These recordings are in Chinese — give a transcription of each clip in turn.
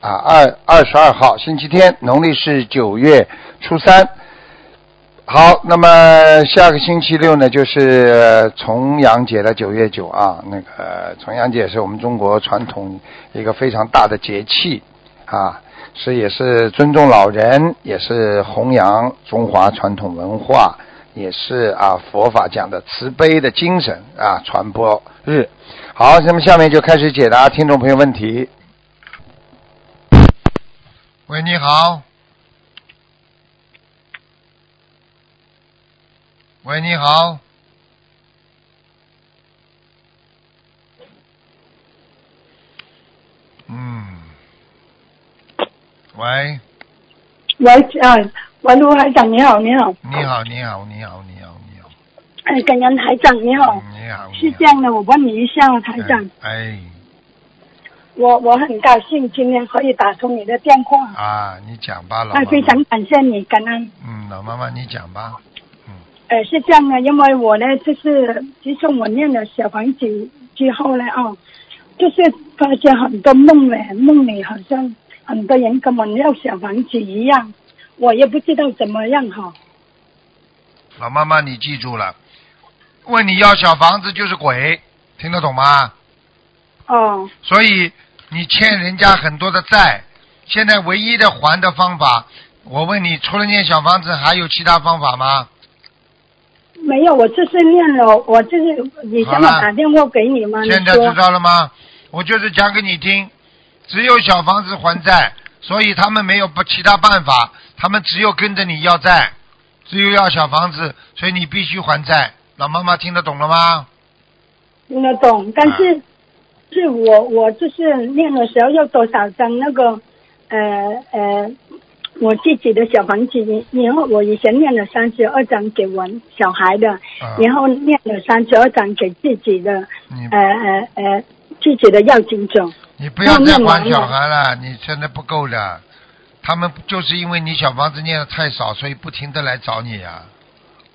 啊二二十二号，星期天，农历是九月初三。好，那么下个星期六呢，就是重阳节了，九月九啊。那个重阳节是我们中国传统一个非常大的节气啊，是也是尊重老人，也是弘扬中华传统文化。也是啊，佛法讲的慈悲的精神啊，传播日。好，那么下面就开始解答听众朋友问题。喂，你好。喂，你好。嗯。喂。喂，啊，喂，卢台长，你好，你好。你好，你好，你好，你好，你好。哎，感恩台长，你好。你好。是这样的，我问你一下，台长。哎。我我很高兴今天可以打通你的电话。啊，你讲吧，老妈哎，非常感谢你，感恩。嗯，老妈妈你讲吧。嗯。呃，是这样的，因为我呢，就是自从我念了小房子之后呢，哦，就是发现很多梦里梦里好像很多人跟我要小房子一样，我也不知道怎么样哈。老妈妈，你记住了，问你要小房子就是鬼，听得懂吗？哦。所以你欠人家很多的债，现在唯一的还的方法，我问你，除了念小房子，还有其他方法吗？没有，我就是念了，我就是以前我打电话给你嘛，你现在知道了吗？我就是讲给你听，只有小房子还债，所以他们没有不其他办法，他们只有跟着你要债，只有要小房子，所以你必须还债。老妈妈听得懂了吗？听得懂，但是、是我我就是念的时候要多少张那个呃呃我自己的小房子，然后我以前念了三十二张给我小孩的，啊然后念了三十二张给自己的你呃呃呃自己的要经者。你不要再那念完了还小孩了，你现在不够的。他们就是因为你小房子念的太少，所以不停的来找你呀、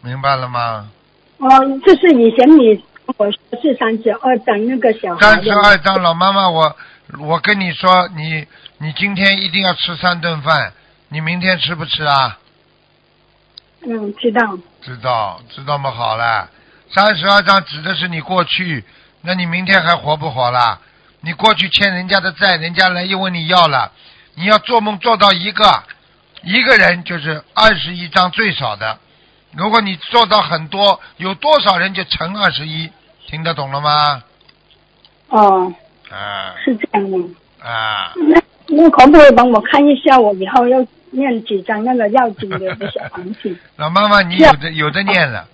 明白了吗？哦，就是以前你跟我说是三十二张那个小孩三十，二张，老妈妈，我我跟你说，你你今天一定要吃三顿饭，你明天吃不吃啊？嗯，知道。知道，知道吗？好了，三十二张指的是你过去，那你明天还活不活啦？你过去欠人家的债，人家来又问你要了，你要做梦做到一个，一个人就是二十一张最少的。如果你做到很多，有多少人就乘二十一，听得懂了吗？哦，啊是这样的。啊，那那可不可以帮我看一下，我以后要念几张那个要紧的小房子？老妈妈，你有的有的念了，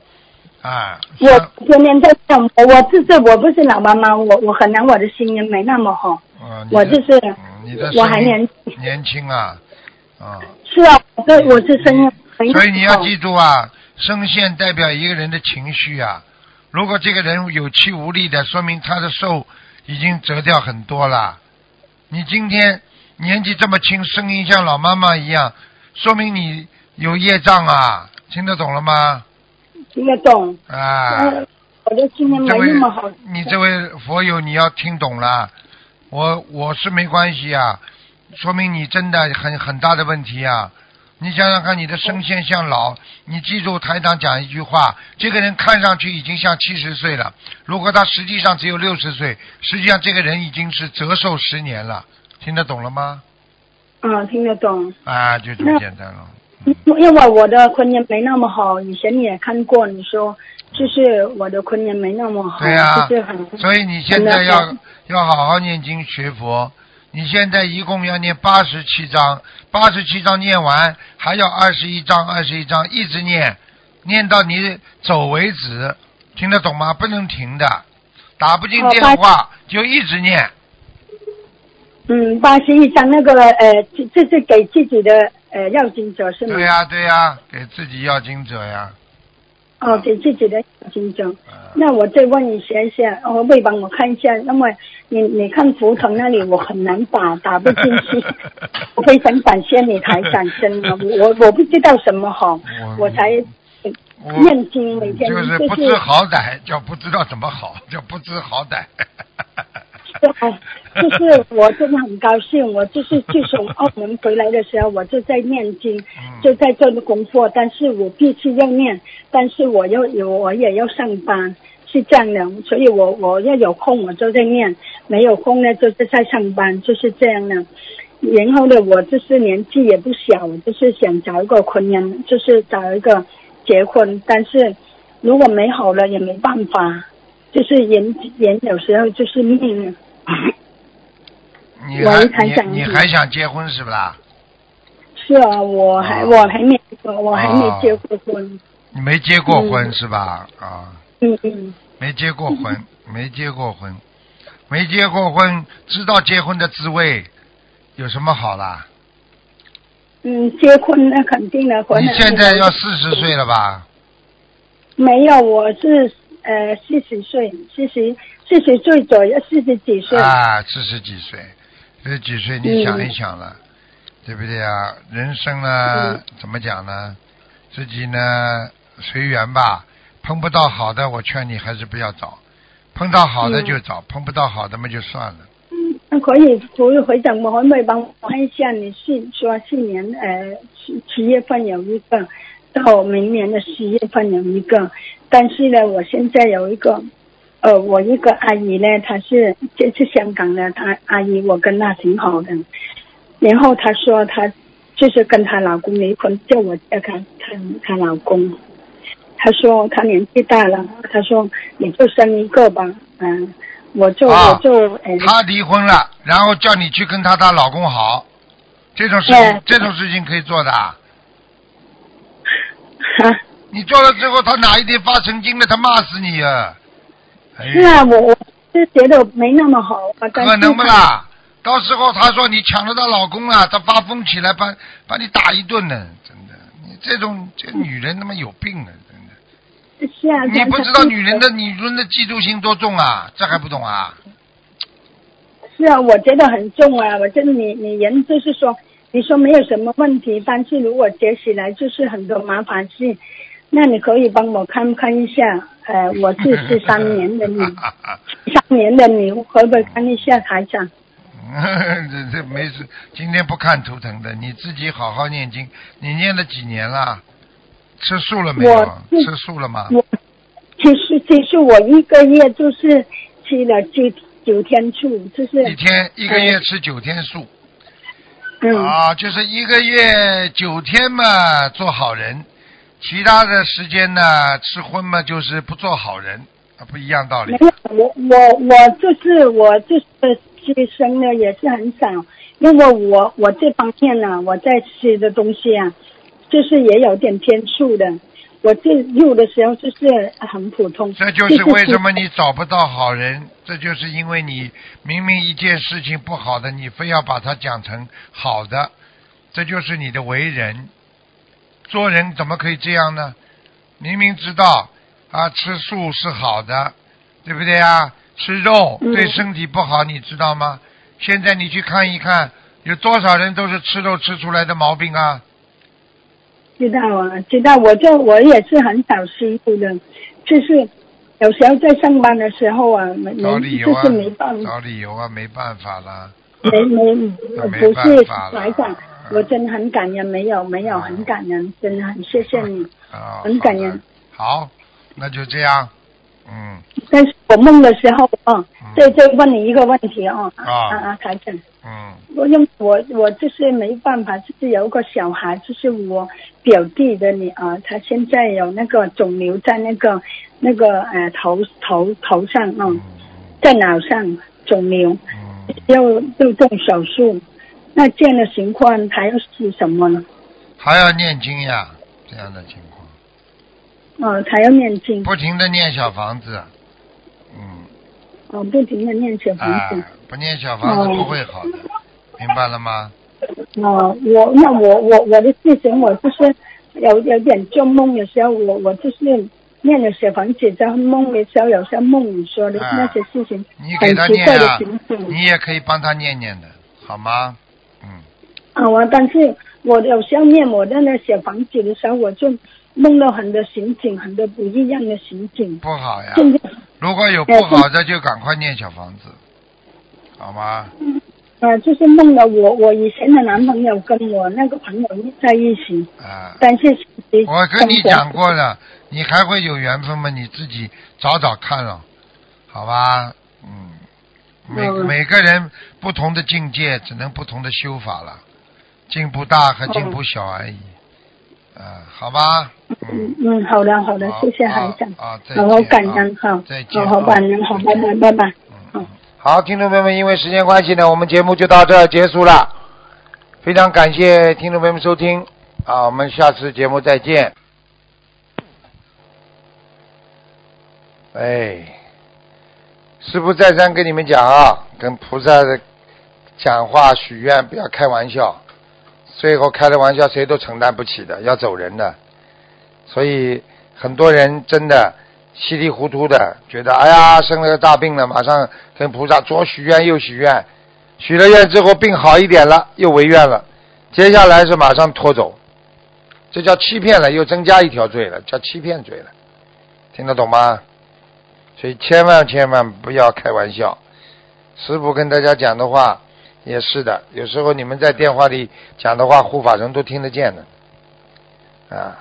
啊，我天天在想，我就是我不是老妈妈，我我可能我的心也没那么好，啊我就是嗯你的我还年轻年年轻啊，啊。是啊，我是我是声音很所以你要记住啊，声线代表一个人的情绪啊。如果这个人有气无力的，说明他的寿已经折掉很多了。你今天年纪这么轻，声音像老妈妈一样，说明你有业障啊，听得懂了吗？听得懂，啊，嗯我的心也没那么好。你这位佛友你要听懂了，我我是没关系啊，说明你真的很很大的问题啊。你想想看，你的声线像老，你记住台长讲一句话，这个人看上去已经像七十岁了，如果他实际上只有六十岁，实际上这个人已经是折寿十年了，听得懂了吗？嗯，听得懂。啊，就这么简单了。因为我的婚姻没那么好，以前你也看过，你说就是我的婚姻没那么好，对呀、就是很所以你现在要要好好念经学佛。你现在一共要念八十七章，八十七章念完还要二十一章，二十一章一直念，念到你走为止，听得懂吗？不能停的，打不进哦电话就一直念。嗯，八十一章那个呃，这这是给自己的呃要经者是吗？对呀、对呀、给自己要经者呀。哦，给自己的要经者。嗯那我再问一下一下，哦可不可以帮我看一下？那么你你看图腾那里我很难打，打不进去。我非常感谢你台长，真的，我我不知道什么好，我才我念经每天就是不知好歹，叫不知道怎么好，叫不知好歹。对，就是我真的很高兴，我就是自从澳门回来的时候，我就在念经，嗯就在做功课，但是我必须要念，但是我要有我也要上班，是这样的，所以我我要有空我就在念，没有空呢就是在上班，就是这样的。然后呢，我就是年纪也不小，我就是想找一个婚姻，就是找一个结婚，但是如果没好了也没办法，就是人人有时候就是命。喂 你还台长你你还想结婚是不啦？是啊，我还、哦我还没我还没结过婚。你没结过婚嗯是吧？啊，嗯嗯，没结过婚，没结过婚，没结过婚，知道结婚的滋味，有什么好啦？嗯，结婚那肯定的，婚你现在要四十岁了吧？没有？我是呃四十岁，四十四十岁左右，四十几岁。啊，四十几岁，四十几岁，你嗯想一想了，对不对啊？人生呢，怎么讲呢？自己呢，随缘吧。碰不到好的，我劝你还是不要找；碰到好的就找，碰不到好的嘛就算了。嗯可以，可以回长，我可不可以帮我看一下？你是说去年呃七七月份有一个，到明年的十月份有一个，但是呢，我现在有一个，呃，我一个阿姨呢，她是这是香港的，她阿姨我跟她挺好的，然后她说她就是跟她老公离婚，叫我叫她她她老公。她说她年纪大了，她说你就生一个吧，嗯、我就、啊我就呃。她离婚了，然后叫你去跟她她老公好，这种事情对这种事情可以做的啊。啊，你做了之后，她哪一天发神经了，她骂死你啊！哎是啊，我我是觉得没那么好可能不啦？到时候她说你抢了她老公啊，她发疯起来把把你打一顿呢，真的，你这种这女人他妈有病啊，真的！是啊，你不知道女人的的女人的嫉妒心多重啊？这还不懂啊？是啊，我觉得很重啊，我觉得你你人就是说，你说没有什么问题，但是如果结起来就是很多麻烦事，那你可以帮我看看一下，呃，我是十三年的女，三年的牛，可不可以看一下台长？这这没事，今天不看图腾的，你自己好好念经。你念了几年了？吃素了没有吃素了吗？我其实其实我一个月就是吃了九九天素，就是一天一个月吃九天素。嗯。啊，就是一个月九天嘛做好人，其他的时间呢吃荤嘛就是不做好人，啊不一样道理没。有，我我我就是我就是吃生的也是很少，因为我我这方面呢、我在吃的东西啊，就是也有点偏素的。我这入的时候就是很普通，这就是为什么你找不到好人，这就是因为你明明一件事情不好的，你非要把它讲成好的，这就是你的为人。做人怎么可以这样呢？明明知道啊，吃素是好的，对不对啊？吃肉嗯对身体不好，你知道吗？现在你去看一看，有多少人都是吃肉吃出来的毛病啊？知道啊，知道。我就我也是很少吃素的，就是有时候在上班的时候啊，没找没就理由啊是没办，法，找理由啊，没办法啦。没没 没办法我真的很感恩，没有没有很感恩，真的很谢谢你。啊，很感恩。好那就这样。嗯，但是我梦的时候啊嗯，再再问你一个问题啊，啊啊啊，台长，嗯，我因我我就是没办法，就是有个小孩，就是我表弟的女儿，她现在有那个肿瘤在那个那个呃头头头上啊、嗯。在脑上肿瘤，嗯，要要动手术，那这样的情况还要是什么呢？还要念经呀，这样的情况，哦，还要念经，不停的念小房子。嗯，哦，不停的念小房啊子。，不念小房子哦不会好的，明白了吗？哦，我那我我我的事情我就是有有点做梦的时候，我我就是念了小房子在梦的时候，有时候梦里说的啊那些事情，你给他念呀、情。你也可以帮他念念的，好吗？嗯，啊，我但是我有时候念我在那写房子的时候，我就梦到很多情景，很多不一样的情景。不好呀。如果有不好的，就赶快念小房子，好吗？呃，就是梦到我我以前的男朋友跟我那个朋友在一起，啊，但是我跟你讲过了，你还会有缘分吗？你自己找找看了，好吧？嗯，每嗯每个人不同的境界，只能不同的修法了，进步大和进步小而已。啊，好吧？嗯嗯，好的好的，谢谢海长，啊，再好好见感恩啊哈，再见好好感恩，好拜拜拜拜。嗯好，听众朋友们，因为时间关系呢，我们节目就到这儿结束了。非常感谢听众朋友们收听啊，我们下次节目再见。哎，师傅再三跟你们讲啊，跟菩萨的讲话许愿不要开玩笑，最后开了玩笑谁都承担不起的，要走人的。所以很多人真的稀里糊涂的觉得，哎呀，生了个大病了，马上跟菩萨左许愿右许愿，许了愿之后病好一点了，又违愿了，接下来是马上拖走，这叫欺骗了，又增加一条罪了，叫欺骗罪了，听得懂吗？所以千万千万不要开玩笑。师傅跟大家讲的话也是的，有时候你们在电话里讲的话，护法神都听得见的，啊。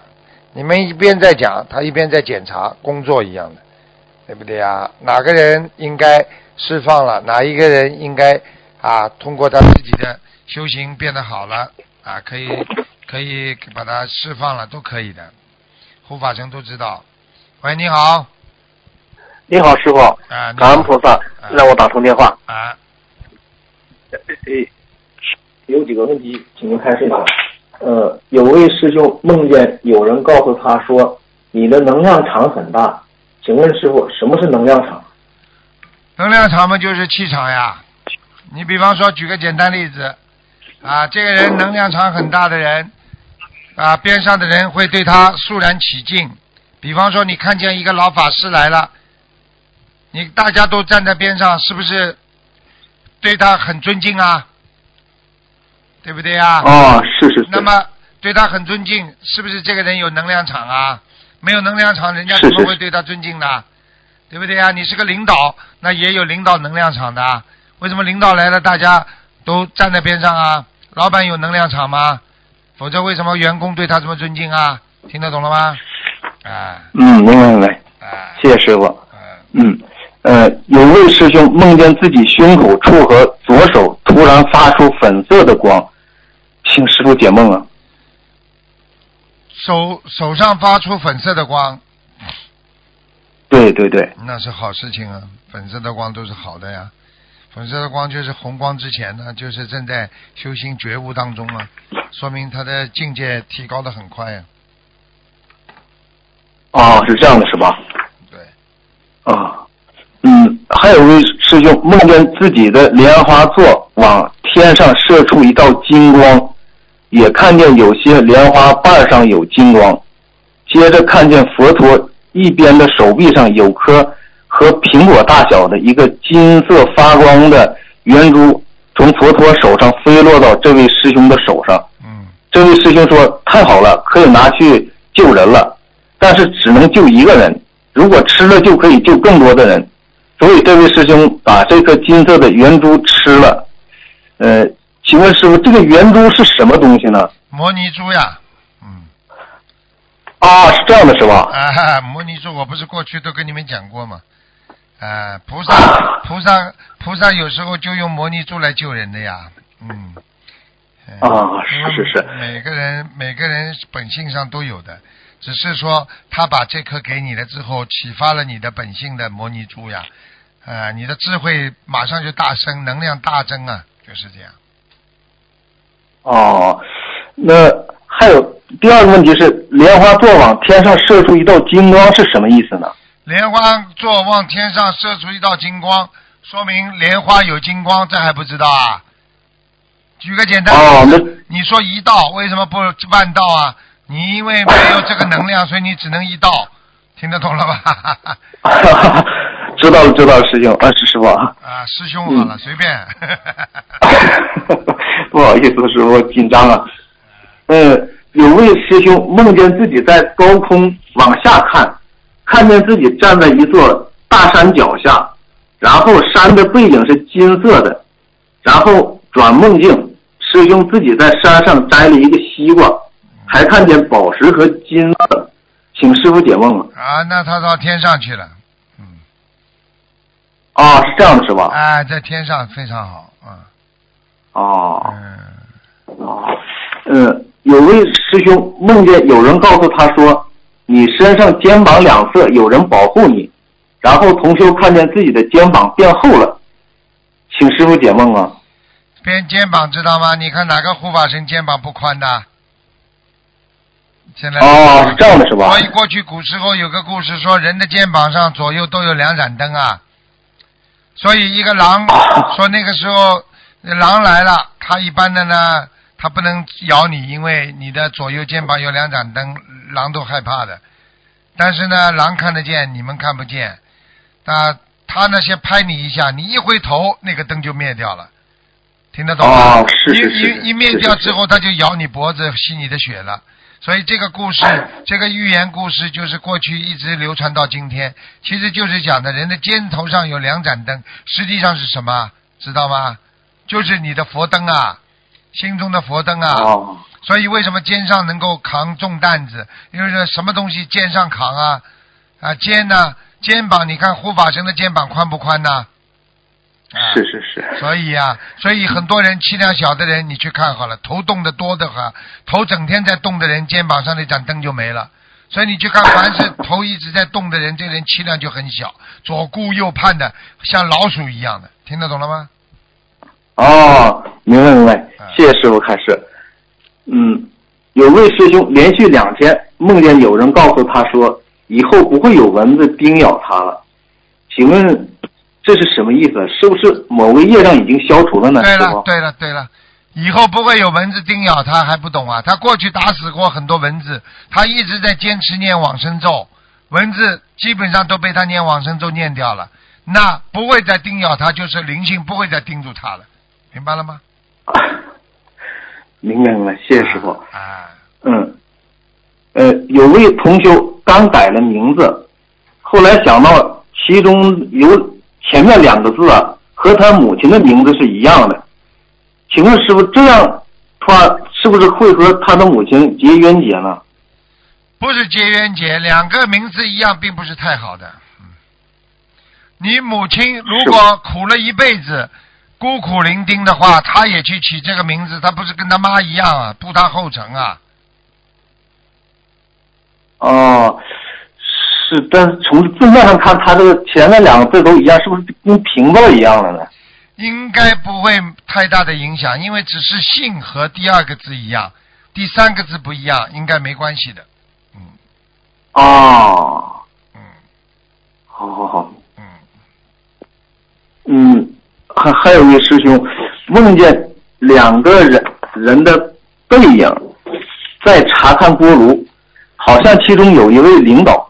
你们一边在讲，他一边在检查工作一样的，对不对啊？哪个人应该释放了，哪一个人应该啊通过他自己的修行变得好了啊，可以可以把他释放了，都可以的。护法神都知道。喂，你好，你好，师傅，啊，你感恩菩萨让我打通电话。啊，呃，有几个问题，请您开示一下。呃，有位师兄梦见有人告诉他说，你的能量场很大，请问师傅，什么是能量场？能量场嘛就是气场呀。你比方说，举个简单例子，啊，这个人能量场很大的人，啊，边上的人会对他肃然起敬。比方说，你看见一个老法师来了，你大家都站在边上，是不是对他很尊敬啊？对不对呀？啊，是是是。那么对他很尊敬，是不是这个人有能量场啊？没有能量场，人家怎么会对他尊敬呢？对不对呀？你是个领导，那也有领导能量场的啊。为什么领导来了，大家都站在边上啊？老板有能量场吗？否则为什么员工对他这么尊敬啊？听得懂了吗？啊嗯，明白明白，啊谢谢师傅。嗯，嗯，呃，有位师兄梦见自己胸口处和左手突然发出粉色的光，请师傅解梦啊。手手上发出粉色的光，对对对，那是好事情啊，粉色的光都是好的呀。粉色的光就是红光之前呢，就是正在修行觉悟当中啊，说明他的境界提高的很快呀、哦，是这样的，是吧？对，啊，嗯，还有位师兄梦见自己的莲花座往天上射出一道金光，也看见有些莲花瓣上有金光，接着看见佛陀一边的手臂上有颗和苹果大小的一个金色发光的圆珠，从佛陀手上飞落到这位师兄的手上。嗯，这位师兄说：“太好了，可以拿去救人了，但是只能救一个人。如果吃了，就可以救更多的人。所以这位师兄把这颗金色的圆珠吃了。呃，请问师傅，这个圆珠是什么东西呢？摩尼珠呀，嗯，啊，是这样的，是吧？啊，摩尼珠，我不是过去都跟你们讲过吗？啊，菩萨，菩萨，菩萨有时候就用摩尼珠来救人的呀，嗯。嗯啊是是是每个人每个人本性上都有的，只是说他把这颗给你了之后，启发了你的本性的摩尼珠呀，啊，你的智慧马上就大升，能量大增啊，就是这样。哦，那还有第二个问题是，莲花座往天上射出一道金光是什么意思呢？莲花座往天上射出一道金光，说明莲花有金光，这还不知道啊？举个简单哦例子，那你说一道为什么不万道啊？你因为没有这个能量，所以你只能一道，听得懂了吧？知道了知道了，师兄啊，是师傅啊。啊，师兄好了，随便。不好意思，师傅紧张了。呃，有位师兄梦见自己在高空往下看，看见自己站在一座大山脚下，然后山的背景是金色的，然后转梦境，师兄自己在山上摘了一个西瓜，还看见宝石和金色，请师傅解梦啊。啊，那他到天上去了，嗯，啊，是这样的是吧？哎，在天上非常好，嗯哦。嗯，哦，呃，有位师兄梦见有人告诉他说，你身上肩膀两侧有人保护你，然后同修看见自己的肩膀变厚了，请师傅解梦啊。变肩膀知道吗？你看哪个护法神肩膀不宽的？现在哦，是这样的是吧所？以过去古时候有个故事说，人的肩膀上左右都有两盏灯啊。所以一个狼说那个时候狼来了，它一般的呢，它不能咬你，因为你的左右肩膀有两盏灯，狼都害怕的。但是呢，狼看得见，你们看不见。那他呢，先拍你一下，你一回头，那个灯就灭掉了。听得懂吗？哦是是一是一一灭掉之后，它就咬你脖子，吸你的血了。所以这个故事，这个寓言故事就是过去一直流传到今天，其实就是讲的人的肩头上有两盏灯，实际上是什么？知道吗？就是你的佛灯啊，心中的佛灯啊。哦，所以为什么肩上能够扛重担子？因为什么东西肩上扛啊？啊，肩呢？肩膀，你看护法神的肩膀宽不宽呢？啊是是是。所以呀、所以很多人气量小的人，你去看好了，头动的多的话，头整天在动的人，肩膀上那盏灯就没了。所以你去看，凡是 头一直在动的人，这个人气量就很小，左顾右盼的，像老鼠一样的，听得懂了吗？哦，明白明白嗯，谢谢师傅开示。嗯，有位师兄连续两天梦见有人告诉他说，以后不会有蚊子叮咬他了。请问这是什么意思？是不是某个业障已经消除了呢？对了，对了，对了，以后不会有蚊子叮咬他，还不懂啊？他过去打死过很多蚊子，他一直在坚持念往生咒，蚊子基本上都被他念往生咒念掉了，那不会再叮咬他，就是灵性不会再盯住他了，明白了吗？明白明白，谢谢师傅。啊，嗯，呃，有位同修刚改了名字，后来想到其中有前面两个字啊，和他母亲的名字是一样的，请问师傅，这样他是不是会和他的母亲结冤结呢？不是结冤结，两个名字一样，并不是太好的。你母亲如果苦了一辈子，孤苦伶仃的话，她也去起这个名字，她不是跟她妈一样啊，步她后尘啊。哦，是，但是从字面上看，它这个前面两个字都一样，是不是跟平字一样了呢？应该不会太大的影响，因为只是姓和第二个字一样，第三个字不一样，应该没关系的。嗯哦，嗯好好好，嗯，嗯，还还有一位师兄梦见两个人人的背影在查看锅炉，好像其中有一位领导，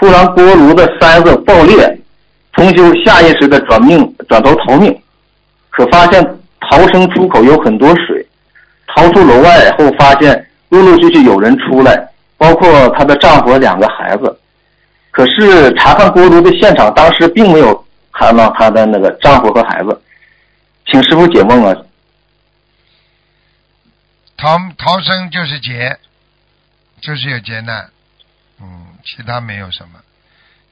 突然锅炉的塞子爆裂，重修下意识的转命转头逃命，可发现逃生出口有很多水，逃出楼外后发现陆陆续续有人出来，包括她的丈夫和两个孩子。可是查看锅炉的现场，当时并没有看到她的那个丈夫和孩子，请师傅解梦啊。逃逃生就是劫，就是有劫难，其他没有什么，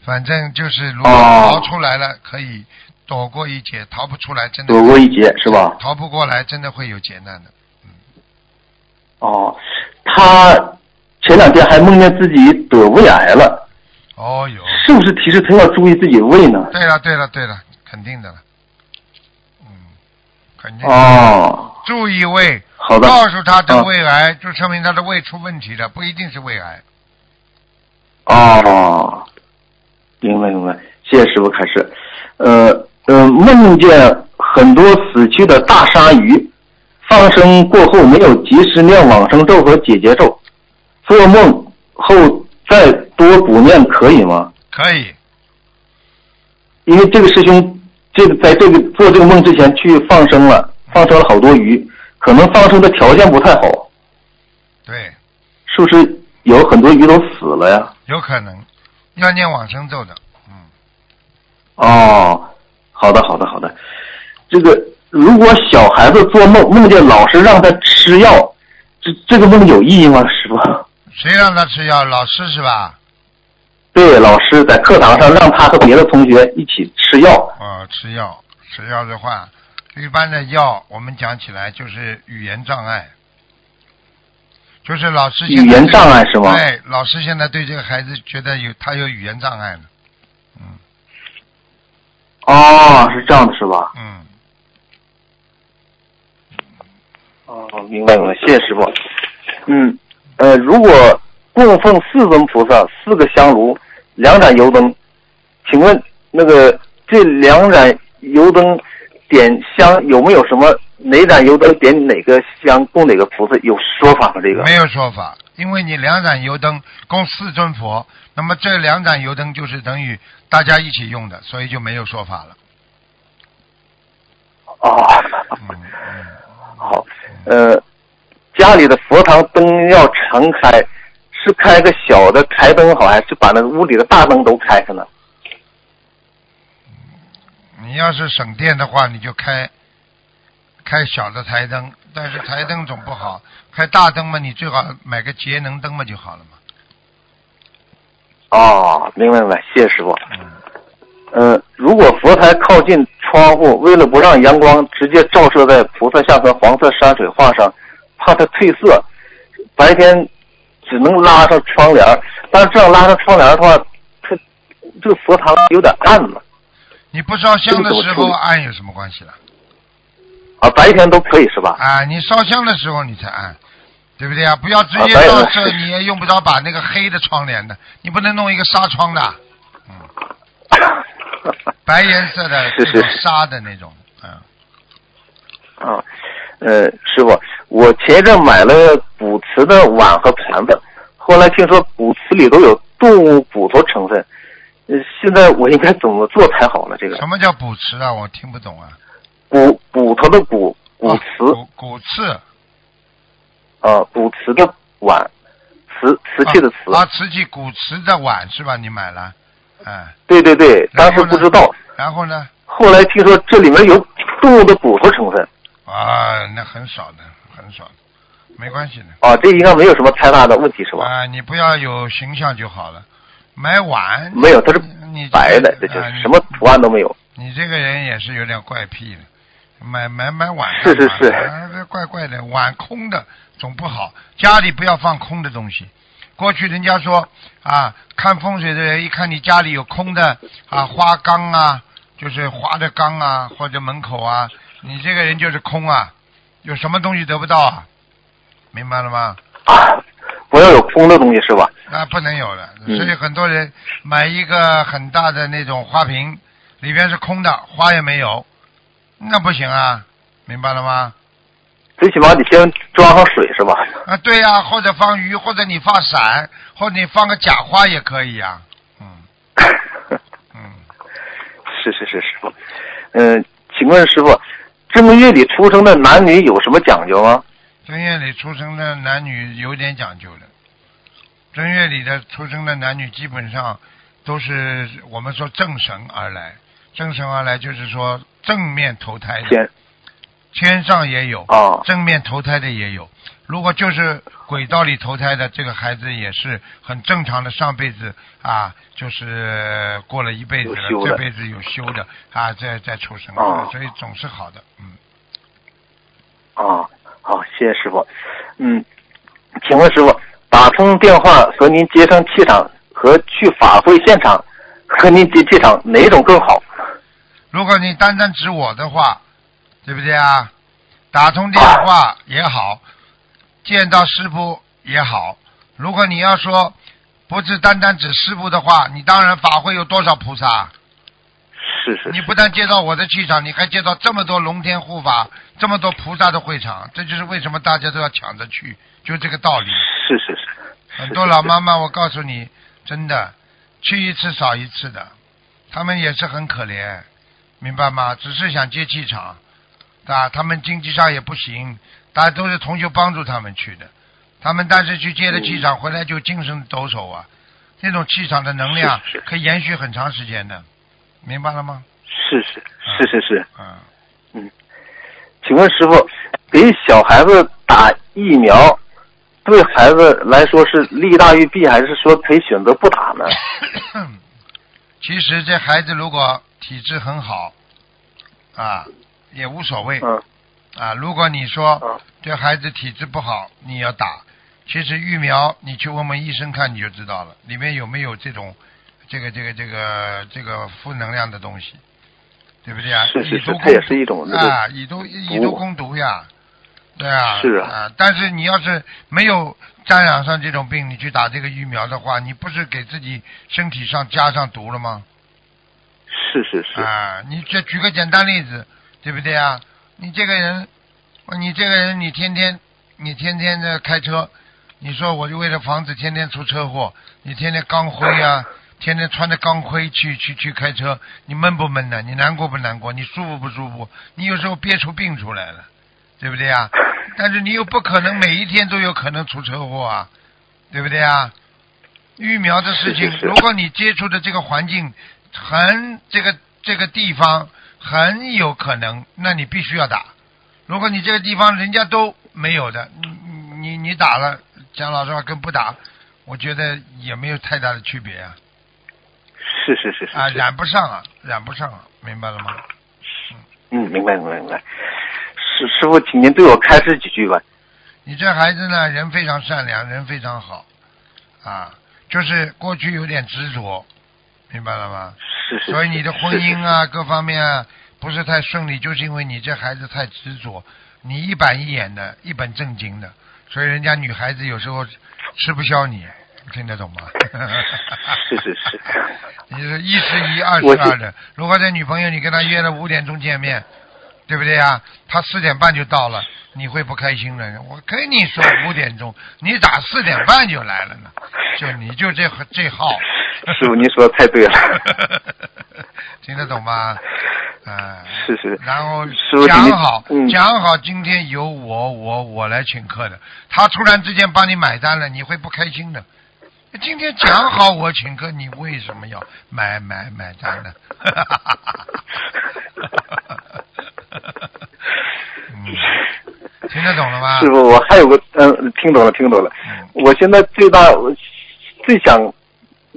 反正就是如果哦逃出来了，可以躲过一劫；逃不出来，真的躲过一劫是吧？逃不过来，真的会有劫难的。嗯哦，他前两天还梦见自己得胃癌了，哦哟，是不是提示他要注意自己的胃呢？对了对了对了，肯定的了，嗯，肯定。哦，注意胃，好的。告诉他得啊胃癌，就说明他的胃出问题了，不一定是胃癌。哦，明白明白，谢谢师傅开始。呃呃，梦见很多死去的大鲨鱼放生过后没有及时念往生咒和解结咒，做梦后再多补念可以吗？可以，因为这个师兄，这个在这个做这个梦之前去放生了，放生了好多鱼，可能放生的条件不太好，对，是不是有很多鱼都死了呀？有可能要念往生咒的，嗯，哦，好的，好的，好的。这个如果小孩子做梦梦见老师让他吃药，这这个梦有意义吗，师傅？谁让他吃药？老师是吧？对，老师在课堂上让他和别的同学一起吃药。哦，吃药，吃药的话，一般的药我们讲起来就是语言障碍，就是老师语言障碍是吗对，老师现在对这个孩子觉得有他有语言障碍了，嗯哦，是这样的，是吧？嗯，哦，明白明白，谢谢师傅。嗯，呃，如果供奉四尊菩萨、四个香炉、两盏油灯，请问那个这两盏油灯点香有没有什么哪盏油灯点哪个香供哪个菩萨有说法吗？这个没有说法，因为你两盏油灯供四尊佛，那么这两盏油灯就是等于大家一起用的，所以就没有说法了。哦，好，呃，家里的佛堂灯要常开，是开个小的台灯好，还是把那个屋里的大灯都开开呢？你要是省电的话，你就开开小的台灯，但是台灯总不好，开大灯嘛，你最好买个节能灯嘛就好了嘛。哦，明白明白，谢谢师傅。嗯，呃，如果佛台靠近窗户，为了不让阳光直接照射在菩萨像和黄色山水画上，怕它褪色，白天只能拉上窗帘。但是这样拉上窗帘的话，它这个佛堂有点暗了你不烧香的时候这个怎么处理按有什么关系了？啊，白天都可以是吧？啊，你烧香的时候你才按，对不对啊？不要直接啊白照射，你也用不着把那个黑的窗帘的，你不能弄一个纱窗的，嗯，白颜色的是是纱的那种，嗯，啊，呃，师傅，我前一阵买了古瓷的碗和盘子，后来听说古瓷里都有动物骨头成分，呃，现在我应该怎么做才好呢？这个什么叫补瓷啊？我听不懂啊。骨骨头的骨，骨哦瓷骨骨刺，啊，骨瓷的碗，瓷瓷器的瓷，啊，瓷器骨瓷的碗是吧？你买了，哎，对对对，当时不知道，然后呢？后来听说这里面有动物的骨头成分啊，那很少的，很少的，没关系的。啊，这应该没有什么太大的问题是吧？啊，你不要有形象就好了。买碗没有，它是你白的，这就啊什么图案都没有。你这个人也是有点怪癖的，买买买碗是是是干嘛啊这怪怪的，碗空的总不好，家里不要放空的东西。过去人家说啊，看风水的人一看你家里有空的啊花缸啊，就是花的缸啊或者门口啊，你这个人就是空啊，有什么东西得不到啊？明白了吗？啊，不要有空的东西是吧？那不能有的，嗯所以很多人买一个很大的那种花瓶，里边是空的，花也没有，那不行啊，明白了吗？最起码你先装上水是吧？啊，对呀、或者放鱼，或者你放伞，或者你放个假花也可以呀、嗯 嗯，是是是，师傅。嗯、请问师傅，正月里出生的男女有什么讲究吗？正月里出生的男女有点讲究的，正月里的出生的男女基本上都是我们说正神而来，正神而来就是说正面投胎的，天天上也有，啊正面投胎的也有。如果就是轨道里投胎的，这个孩子也是很正常的，上辈子啊，就是过了一辈子了这辈子有修的啊，再再出生，哦所以总是好的，嗯。啊，好，谢谢师傅。嗯，请问师傅，打通电话和您接上气场，和去法会现场和您接气场，哪种更好？如果你单单指我的话，对不对啊？打通电话也好，见到师傅也好。如果你要说不是单单指师傅的话，你当然法会有多少菩萨？是是你不但接到我的气场，你还接到这么多龙天护法、这么多菩萨的会场，这就是为什么大家都要抢着去，就这个道理。是是是，很多老妈妈，我告诉你，真的，去一次少一次的，他们也是很可怜，明白吗？只是想接气场，啊，他们经济上也不行，大家都是同学帮助他们去的，他们但是去接了气场回来就精神抖擞啊，那种气场的能量可以延续很长时间的，明白了吗？是是是是是。嗯，请问师傅，给小孩子打疫苗，对孩子来说是利大于弊，还是说可以选择不打呢？其实这孩子如果体质很好，啊，也无所谓。嗯啊，如果你说嗯这孩子体质不好，你要打，其实疫苗你去问问医生看你就知道了，里面有没有这种这个这个这个这个负能量的东西，对不对啊？是是以毒是它也攻是一种啊，以毒以毒攻毒呀，对啊，是啊但是你要是没有沾染上这种病，你去打这个疫苗的话，你不是给自己身体上加上毒了吗？是是是，啊，你这举个简单例子，对不对啊？你这个人，你这个人，你天天你天天的开车，你说我就为了防止天天出车祸，你天天钢盔啊，天天穿着钢盔去去去开车，你闷不闷呢？你难过不难过？你舒服不舒服？你有时候憋出病出来了，对不对啊？但是你又不可能每一天都有可能出车祸啊，对不对啊？疫苗的事情，如果你接触的这个环境很这个这个地方很有可能，那你必须要打。如果你这个地方人家都没有的，你你你你打了，讲老实话跟不打，我觉得也没有太大的区别啊是是是是啊，染不上啊，染不上啊，明白了吗？嗯，明白明白明白。师师傅，请您对我开示几句吧。你这孩子呢，人非常善良，人非常好，啊，就是过去有点执着，明白了吗？是是。所以你的婚姻是啊，各方面啊，不是太顺利，就是因为你这孩子太执着，你一板一眼的，一本正经的，所以人家女孩子有时候吃不消你，听得懂吗？是 是是。你是一是一，二我是是二的。如果这女朋友你跟她约了五点钟见面，对不对呀？她四点半就到了，你会不开心的。我跟你说五点钟，你咋四点半就来了呢？就你就这这号。师傅，您说的太对了。听得懂吗？啊、是是。然后师傅讲好，嗯讲好今天由我我我来请客的，他突然之间帮你买单了，你会不开心的。今天讲好我请客，你为什么要买买买单呢？嗯，听得懂了吗？师傅，我还有个嗯，听懂了，听懂了。嗯我现在最大我最想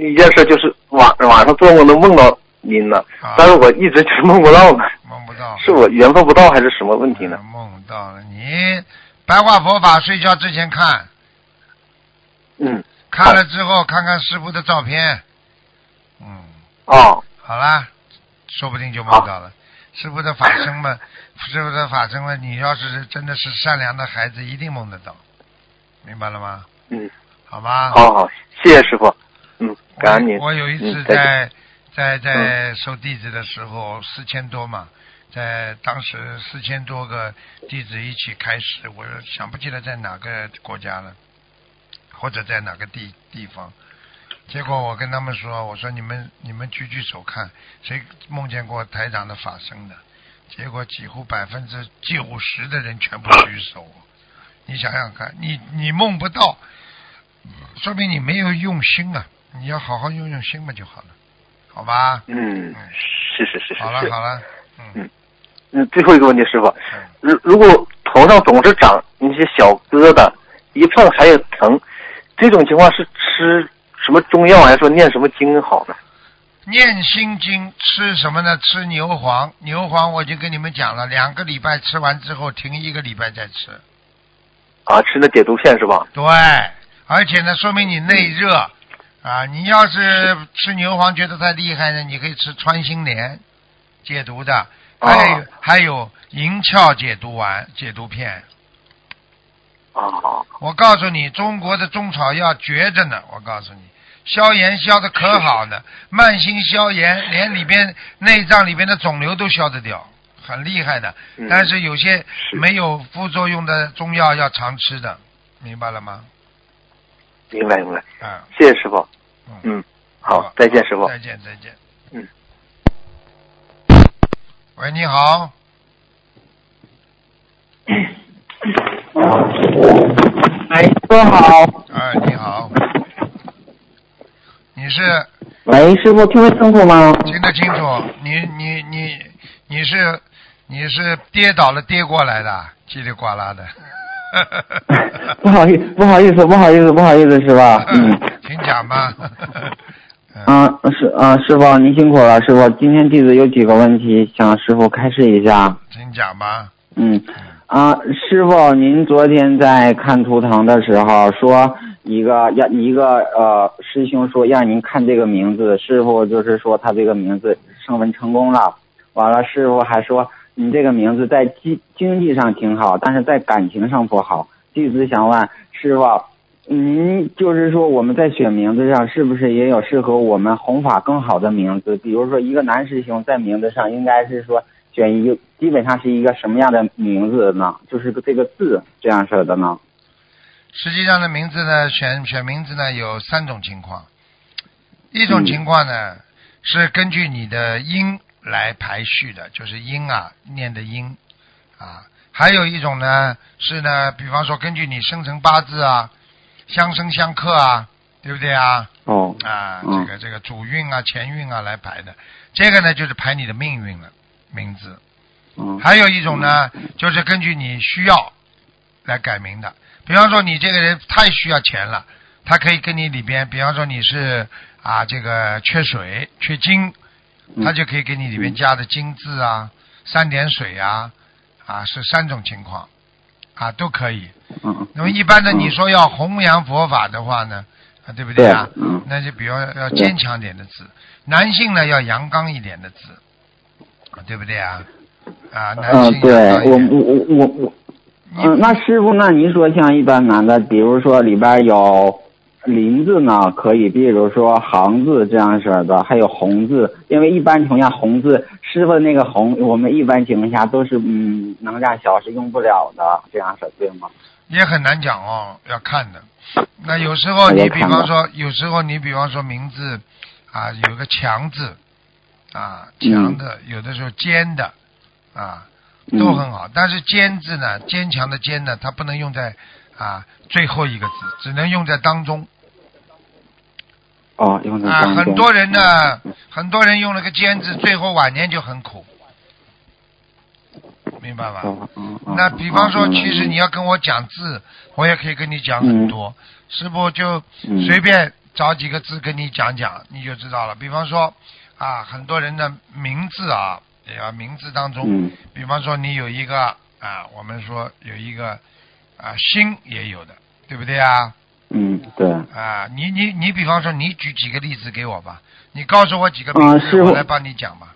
一件事就是晚晚上做梦能梦到您呢，啊。但是我一直就是梦不到呢，梦不到。是我缘分不到还是什么问题呢？嗯梦到了，你白话佛法睡觉之前看，嗯，看了之后看看师傅的照片，嗯，哦，好啦，说不定就梦到了。师傅的法身嘛，师傅的法身嘛，你要是真的是善良的孩子，一定梦得到，明白了吗？嗯，好吧。好好，谢谢师傅，嗯，感恩您。我有一次在在在收弟子的时候，四千多嘛，在当时四千多个弟子一起开始，我想不起来在哪个国家了，或者在哪个地地方。结果我跟他们说，我说你们你们举举手看，谁梦见过台长的法身的？结果几乎百分之九十的人全部举手。你想想看，你你梦不到，说明你没有用心啊！你要好好用用心嘛就好了，好吧？嗯，是是是是。好了好了，嗯嗯，最后一个问题，师傅，嗯，如如果头上总是长那些小疙瘩，一碰还有疼，这种情况是吃什么中药还是说念什么经好呢？念心经吃什么呢？吃牛黄，牛黄我已经跟你们讲了，两个礼拜吃完之后停一个礼拜再吃。啊，吃那解毒片是吧？对，而且呢，说明你内热啊。你要是吃牛黄觉得太厉害呢，你可以吃穿心莲解毒的，还有、哦还有银翘解毒丸、解毒片。啊，我告诉你，中国的中草药绝着呢！我告诉你，消炎消的可好呢，慢性消炎连里边内脏里边的肿瘤都消得掉，很厉害的。嗯但是有些没有副作用的中药要常吃的，明白了吗？明白明白，嗯，谢谢师傅。嗯，嗯，好，再见师傅。再见再见。嗯。喂，你好。哎，师傅好。哎，你好。你是喂，师傅听得清楚吗？听得清楚？你你你你是你是跌倒了跌过来的，叽里呱啦的。不好意不好意思，不好意思，不好意思，师傅。嗯。请讲吧。嗯啊，师啊，师傅您辛苦了，师傅。今天弟子有几个问题想师傅开示一下。请讲吧。嗯，啊，师傅，您昨天在看图腾的时候说一个要一个呃师兄说让您看这个名字，师傅就是说他这个名字升文成功了。完了，师傅还说你这个名字在经经济上挺好，但是在感情上不好。弟子想问师傅，您就是说我们在选名字上是不是也有适合我们弘法更好的名字？比如说一个男师兄在名字上应该是说选一个基本上是一个什么样的名字呢？就是这个字这样式的呢？实际上的名字呢，选选名字呢有三种情况，一种情况呢、是根据你的音来排序的，就是音啊念的音啊，还有一种呢是呢，比方说根据你生辰八字啊，相生相克啊，对不对啊？哦，啊，嗯这个这个主运啊、前运啊来排的，这个呢就是排你的命运了，名字。嗯，还有一种呢，就是根据你需要来改名的。比方说你这个人太需要钱了，他可以跟你里边，比方说你是啊这个缺水、缺金，嗯他就可以给你里面加的金字啊、三点水啊，啊是三种情况，啊都可以。嗯那么一般的你说要弘扬佛法的话呢，啊对不对啊？那就比如要坚强点的字，男性呢要阳刚一点的字，啊对不对啊？啊，男嗯，性对我我我我，嗯，那师傅，那您说像一般男的，比如说里边有林字呢，可以，比如说行字这样式儿的，还有红字，因为一般情况下红字，师傅那个红，我们一般情况下都是嗯能量小是用不了的，这样式对吗？也很难讲哦，要看的。那有时候你比方说，有时候你比方说名字啊有个强字啊强的，有的时候尖的啊都很好。但是尖字呢，坚强的坚呢，它不能用在啊最后一个字，只能用在当中哦，用在啊。当中。很多人呢，很多人用了个尖字，最后晚年就很苦，明白吧？哦。嗯嗯那比方说，嗯其实你要跟我讲字，我也可以跟你讲很多。是不就嗯随便找几个字跟你讲讲，你就知道了。比方说啊，很多人的名字啊，也要名字当中，嗯比方说你有一个啊，我们说有一个啊心也有的，对不对啊？嗯，对。啊，你你你，比方说你举几个例子给我吧，你告诉我几个名师傅我来帮你讲吧。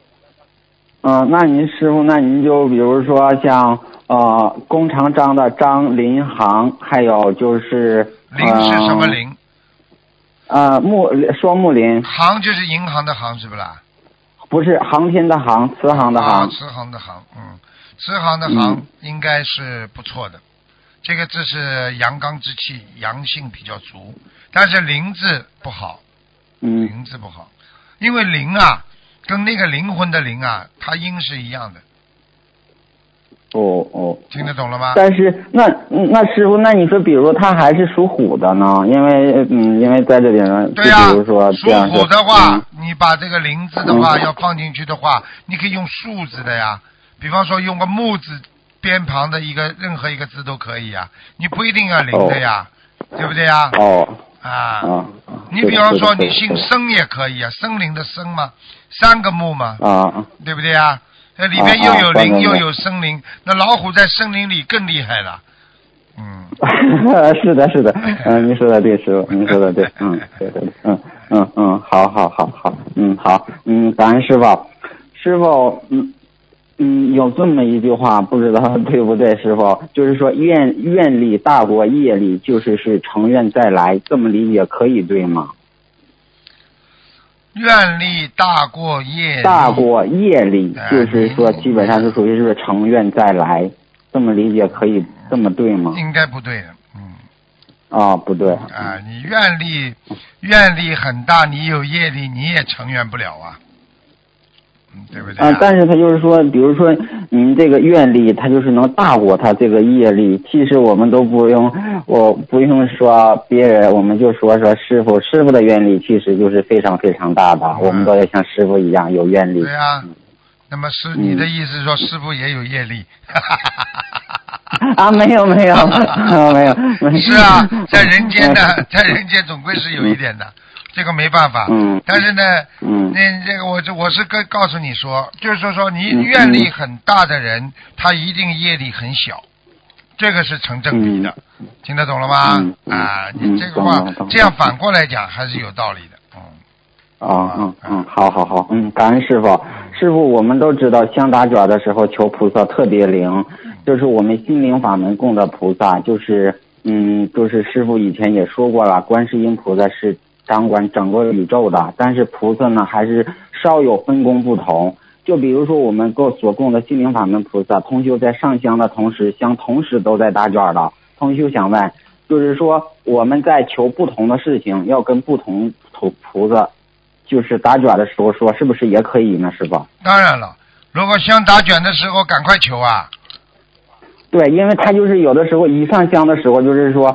嗯、那您师傅，那您就比如说像呃弓长张的张林行，还有就是林是什么？林？呃，木双木林，行就是银行的行，是不啦？不是航天的航，慈航的啊，航。慈航的航，嗯，慈航的航嗯应该是不错的。这个字是阳刚之气，阳性比较足，但是灵字不好，嗯灵字不好，因为灵啊，跟那个灵魂的灵啊，它音是一样的，哦哦。听得懂了吗？但是那那师傅，那你说，比如他还是属虎的呢？因为嗯，因为在这里呢，对呀、比如说属虎的话，嗯你把这个灵字的话、嗯要放进去的话，你可以用竖字的呀，比方说用个木字边旁的一个任何一个字都可以啊，你不一定要灵的呀，对不对呀？哦。啊，啊。你比方说你姓是森也可以啊，森林的森嘛，三个木嘛，的啊，对不对啊？那里面又有林又有森林，那老虎在森林里更厉害了，嗯。是的，是的，嗯，您说的对，师傅，您说的对，嗯，对对对，嗯嗯嗯，好好好好，嗯好，嗯，感恩师傅，师傅，嗯嗯，有这么一句话，不知道对不对，师傅，就是说愿愿力大过业力，就是是成愿再来，这么理解可以对吗？愿力大过业力，大过业力，哎就是说基本上是属于是成愿再来，这么理解可以这么对吗？应该不对的，嗯。啊，不对，啊，你愿力愿力很大，你有业力，你也成愿不了啊，嗯，对不对啊，但是他就是说，比如说您这个愿力，他就是能大过他这个业力。其实我们都不用，我不用说别人，我们就说说师傅，师傅的愿力其实就是非常非常大的，我们都要像师傅一样有愿力对。啊、那么师，你的意思是说师傅也有业力？啊，没有没有没有，没有是啊，在人间的，在人间总归是有一点的，这个没办法。嗯。但是呢，嗯。那这个我这我是跟告诉你说，就是说说你嗯。愿力很大的人，他一定业力很小，这个是成正比的，听得懂了吗？啊，嗯。你这个话这样反过来讲还是有道理的。嗯，啊，嗯嗯，好好好，嗯，感恩师傅。师傅，我们都知道香打卷的时候求菩萨特别灵，就是我们心灵法门供的菩萨，就是嗯，就是师傅以前也说过了，观世音菩萨是掌管整个宇宙的，但是菩萨呢还是稍有分工不同。就比如说我们各所供的心灵法门菩萨，同修在上香的同时，香同时都在打卷的。同修想问，就是说我们在求不同的事情，要跟不同菩菩萨，就是打卷的时候说，是不是也可以呢？师傅？当然了，如果香打卷的时候赶快求啊，对，因为他就是有的时候一上香的时候，就是说，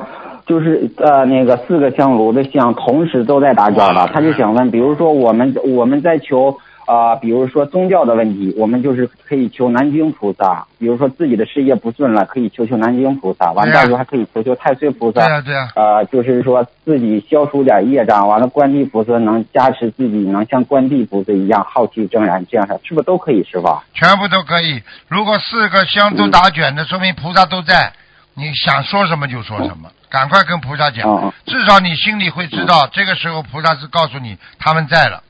就是呃那个四个香炉的香同时都在打卷了，他就想问，比如说我们我们在求啊、呃比如说宗教的问题，我们就是可以求南京菩萨，比如说自己的事业不顺了，可以求求南京菩萨，完了对呀到时候还可以求求太岁菩萨。对呀、对呀、呃，就是说自己消除点业障，完了观地菩萨能加持自己，能像观地菩萨一样浩气正然，这样是是不是都可以，师傅？全部都可以。如果四个香都打卷的，说明菩萨都在，你想说什么就说什么，赶快跟菩萨讲，至少你心里会知道，这个时候菩萨是告诉你他们在了。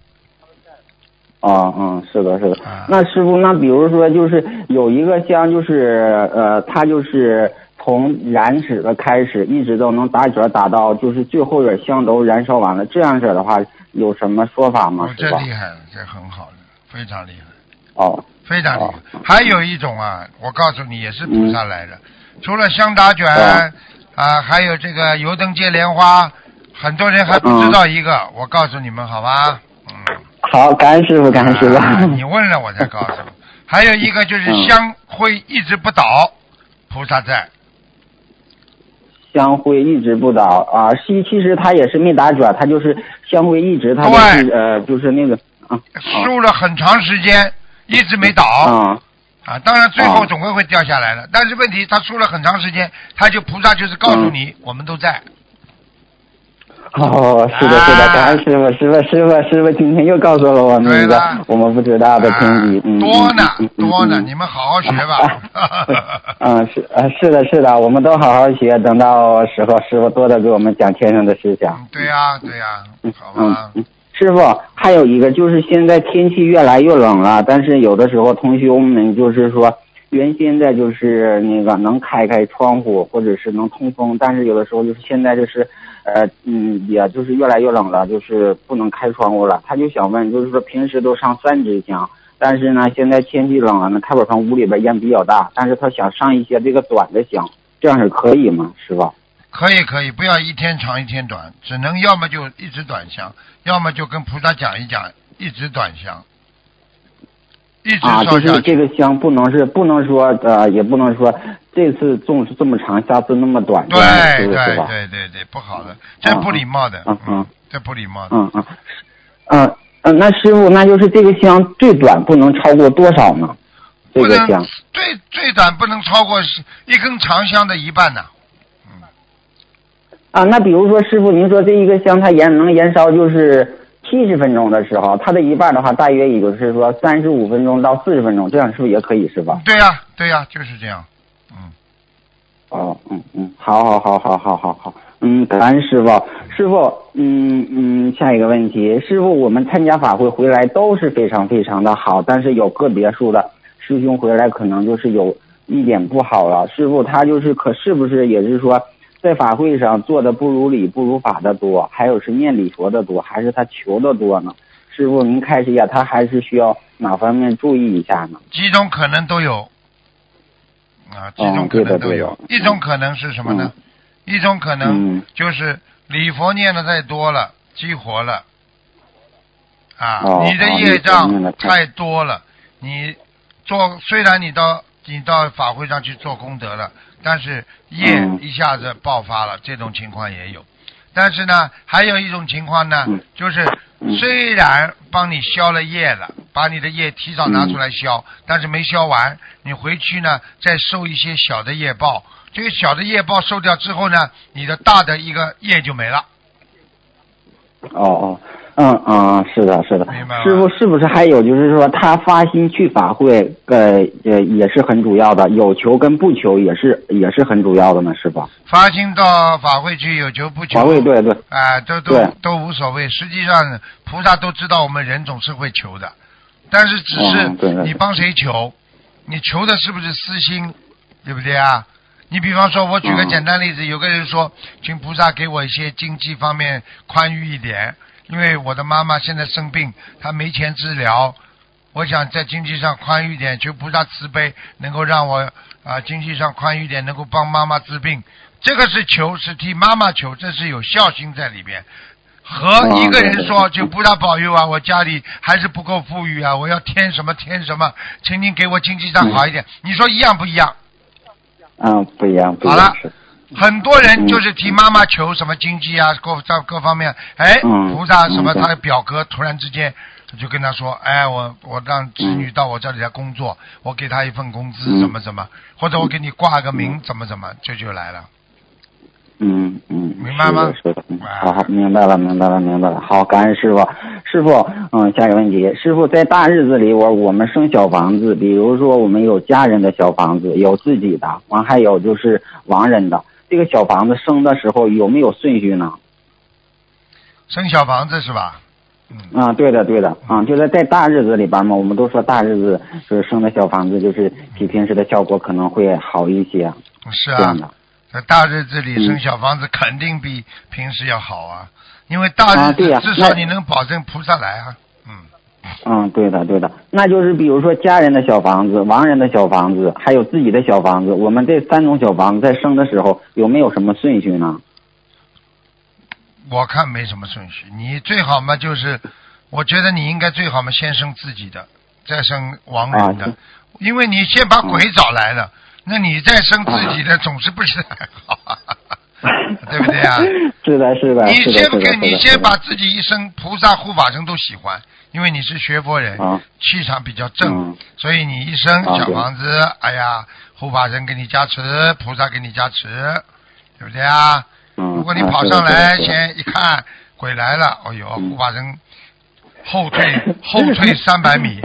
啊，嗯，是的，是的啊。那师傅，那比如说，就是有一个香，就是呃，它就是从燃纸的开始，一直都能打卷打到，就是最后点香都燃烧完了，这样式的话，有什么说法吗哦，？这？厉害了，这很好的，非常厉害，哦，非常厉害哦。还有一种啊，我告诉你，也是菩萨来的，除了香打卷哦啊，还有这个油灯接莲花，很多人还不知道一个，我告诉你们好吧？嗯。好，感恩师傅，感恩师傅。啊你问了我才告诉你。还有一个就是嗯香灰一直不倒，菩萨在。香灰一直不倒啊，其其实它也是没打卷，它就是香灰一直，它就对是呃，就是那个啊输了很长时间，一直没倒啊啊。当然最后啊总归会掉下来的，但是问题他输了很长时间，他就菩萨就是告诉嗯你我们都在。哦，是的，是的，啊感恩师傅，师傅，师傅，师傅，今天又告诉了我们一个我们不知道的听啊，嗯，多呢多呢，嗯你们好好学吧。嗯，是呃，是的，是的，我们都好好学，等到时候师傅多的给我们讲天上的思想。对呀对呀，好嗯吧。嗯，师傅，还有一个就是现在天气越来越冷了，但是有的时候同学们就是说，原先的就是那个能开开窗户或者是能通风，但是有的时候就是现在就是，呃嗯，也就是越来越冷了，就是不能开窗户了。他就想问，就是说平时都上三支香，但是呢现在天气冷了，那开火房屋里边烟比较大，但是他想上一些这个短的香，这样是可以吗，师傅？可以可以，不要一天长一天短，只能要么就一直短香，要么就跟菩萨讲一讲，一直短香，一直啊，烧下去。就是这个香不能是不能说呃，也不能说这次种是这么长，下次那么短，对对？对对对，不好的，这不礼貌的，嗯嗯这不礼貌的。嗯嗯嗯嗯，那师傅，那就是这个香最短不能超过多少呢？这个香最最短不能超过是一根长香的一半呢。啊，那比如说师傅，您说这一个香它燃能燃烧就是七十分钟的时候，它的一半的话，大约也就是说三十五分钟到四十分钟，这样是不是也可以是吧？对呀、对呀、就是这样。嗯，哦，嗯嗯，好好好好好好好，嗯，感恩师傅，师傅，嗯嗯，下一个问题，师傅，我们参加法会回来都是非常非常的好，但是有个别数的师兄回来可能就是有一点不好了，师傅他就是可是不是也是说在法会上做的不如理不如法的多，还有是念礼佛的多，还是他求的多呢？师傅您开示一下，他还是需要哪方面注意一下呢？几种可能都有啊，几种可能都有。一种可能是什么呢？一种可能嗯就是礼佛念的太多了，激活了啊，哦你的业障太太多了。你做虽然你到你到法会上去做功德了，但是业嗯一下子爆发了，这种情况也有。但是呢，还有一种情况呢，嗯就是嗯虽然帮你消了业了，把你的业提早拿出来消，但是没消完，你回去呢再受一些小的业报。这个小的业报受掉之后呢，你的大的一个业就没了。哦哦，嗯嗯，是的，是的明白。了师傅是不是还有就是说，他发心去法会，呃呃，也是很主要的，有求跟不求也是也是很主要的呢，是吧？发心到法会去，有求不求，法会对对，啊、都都都无所谓。实际上，菩萨都知道我们人总是会求的，但是只是你帮谁求，你求的是不是私心，对不对啊？你比方说，我举个嗯简单例子，有个人说，请菩萨给我一些经济方面宽裕一点，因为我的妈妈现在生病，她没钱治疗，我想在经济上宽裕点，求菩萨慈悲，能够让我啊、经济上宽裕点，能够帮妈妈治病。这个是求，是替妈妈求，这是有孝心在里边。和一个人说，就菩萨保佑啊，我家里还是不够富裕啊，我要添什么添什么，请您给我经济上好一点。你说一样不一样？嗯，不一样，不一好了。很多人就是替妈妈求什么经济啊，各在各方面，哎，嗯。菩萨什么，他的表哥突然之间就跟他说，哎，我我让子女到我这里来工作，我给他一份工资，嗯。怎么怎么，或者我给你挂个名，怎么怎么，这就来了。嗯嗯，明白吗？是的，好，明白了，明白了，明白了。好，感恩师傅。师傅，嗯，下一个问题，师傅在大日子里，我我们生小房子，比如说我们有家人的小房子，有自己的，完还有就是亡人的。这个小房子生的时候有没有顺序呢？生小房子是吧？嗯，啊，对的，对的，啊，就是在大日子里边嘛，我们都说大日子就是生的小房子，就是比平时的效果可能会好一些，是啊这样，的。在大日子里嗯生小房子肯定比平时要好啊，因为大日子至少你能保证菩萨来啊。嗯，嗯，对的，对的，那就是比如说家人的小房子、亡人的小房子，还有自己的小房子，我们这三种小房子在生的时候有没有什么顺序呢？我看没什么顺序，你最好嘛就是，我觉得你应该最好嘛先生自己的，再生亡人的，啊因为你先把鬼找来了，那你再生自己的总是不是太好啊，对不对啊？是的，是的，你，先给你先把自己一生菩萨护法神都喜欢，因为你是学佛人，啊气场比较正，嗯所以你一生小房子，哎呀，护法神给你加持，菩萨给你加持，对不对啊？嗯，如果你跑上来，先一看鬼来了，哎呦，嗯护法神后退后退 三百米，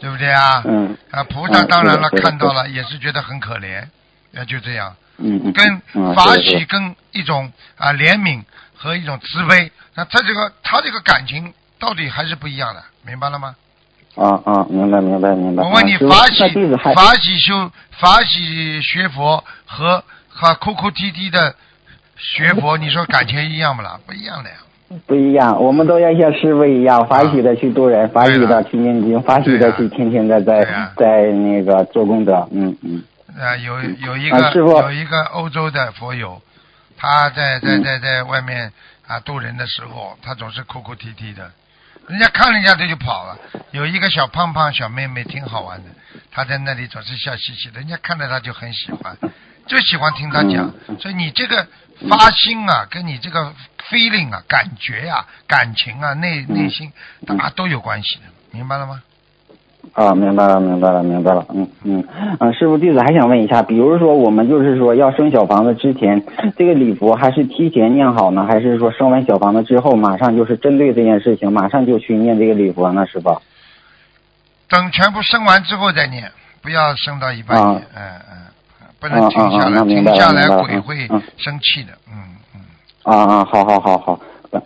对不对啊？嗯啊，菩萨嗯当然了看到了，也是觉得很可怜，那就这样。嗯嗯，跟嗯法喜跟一种啊怜悯和一种慈悲，那他这个他这个感情到底还是不一样的，明白了吗？啊啊，明白明白明白。我问你，法喜法喜修法喜学佛和和哭哭啼啼的学佛，你说感情一样不啦？不一样的呀。不一样，我们都要像师傅一样，法喜的去度人，法喜的去念经，法喜的去天天的在对呀在那个做功德。嗯嗯啊，有有一个啊有一个欧洲的佛友，他在在嗯在在外面啊渡人的时候，他总是哭哭啼啼的，人家看了一下他就跑了。有一个小胖胖小妹妹挺好玩的，他在那里总是笑嘻嘻的，人家看到他就很喜欢，就喜欢听他讲。所以你这个发心啊，跟你这个 feeling 啊、感觉啊、感情啊、内嗯内心啊都有关系的，明白了吗？啊，明白了，明白了，明白了。嗯嗯嗯，师傅弟子还想问一下，比如说我们就是说要生小房子之前，这个礼佛还是提前念好呢，还是说生完小房子之后马上就是针对这件事情，马上就去念这个礼佛呢，师傅？等全部生完之后再念，不要生到一半啊念，嗯嗯，不能停下啊啊啊来，停下来鬼会嗯生气的，嗯嗯。啊啊，好好好好，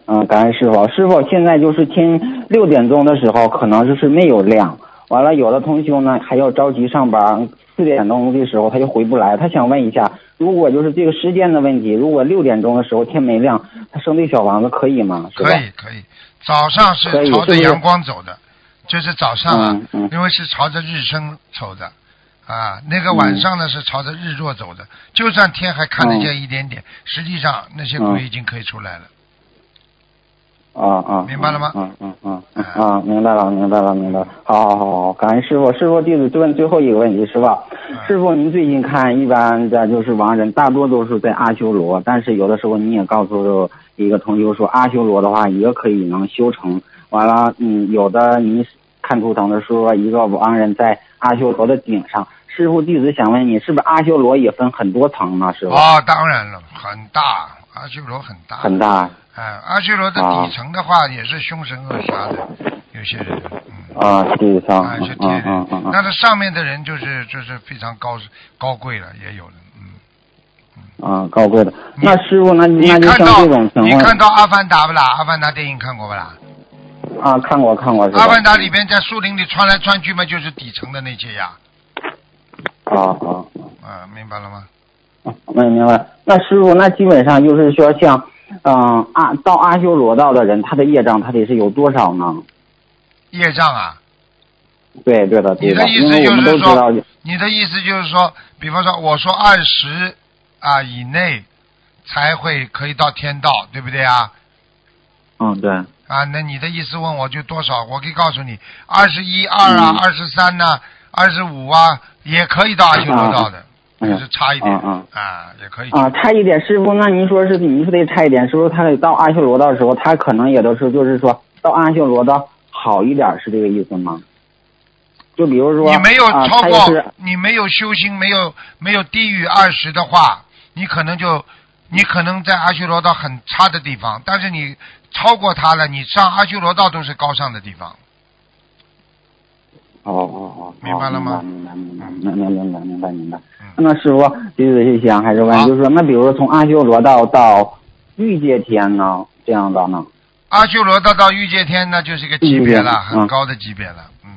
嗯，感恩师傅。师傅，现在就是天六点钟的时候，可能就是没有亮。完了，有的同修呢还要着急上班，四点钟的时候他就回不来。他想问一下，如果就是这个时间的问题，如果六点钟的时候天没亮，他生那小房子可以吗？可以可以，早上是朝着阳光走的，就是早上啊嗯，嗯因为是朝着日升走的。啊，那个晚上呢是朝着日落走的，就算天还看得见一点点，实际上那些鬼嗯已经可以出来了。啊啊，明白了吗嗯嗯嗯嗯啊，明白了，明白了，明白了。好好好好，感恩师傅。师傅，弟子就问最后一个问题，是吧？嗯师傅，您最近看一般的就是亡人，大多都是在阿修罗，但是有的时候你也告诉一个同学说，阿修罗的话也可以能修成。完了，嗯，有的您看图腾的说，一个亡人在阿修罗的顶上。师傅，弟子想问你，是不是阿修罗也分很多层呢？师傅，哦，当然了，很大，阿修罗很大。很大哎，阿修罗的啊底层的话也是凶神恶煞的，有些人，嗯，啊，地上。那它上面的人就是就是非常高高贵了，也有的，嗯。啊，高贵的。那师傅，那你那就像看到这种情况你看到《阿凡达》不啦？《阿凡达》电影看过不啦？啊，看过看过？阿凡达》里边在树林里穿来穿去嘛，就是底层的那些呀，啊啊啊，明白了吗？啊，明明白。那师傅，那基本上就是说像，嗯阿到阿修罗道的人，他的业障他得是有多少呢？业障啊，对对的对你的意思就是说，你的意思就是说，比方说我说二十啊以内才会可以到天道，对不对啊？嗯对，啊，那你的意思问我就多少？我可以告诉你，二十一、二啊嗯，二十三呐，二十五啊，也可以到阿修罗道的，嗯就是差一点啊啊，也可以。啊，差一点，师傅，那您说是您说得差一点，是不是他得到阿修罗道的时候，他可能也都是就是说到阿修罗道好一点，是这个意思吗？就比如说，你没有啊超过，你没有修心，没有没有低于二十的话，你可能就你可能在阿修罗道很差的地方，但是你超过他了，你上阿修罗道都是高尚的地方。哦哦哦，明白了吗明白明白明白明白明白明白那师傅，弟子就想还是问，就是说，那比如说从阿修罗道到欲界天呢，这样的呢？阿修罗道到欲界天，那就是一个级别了，很高的级别了，嗯，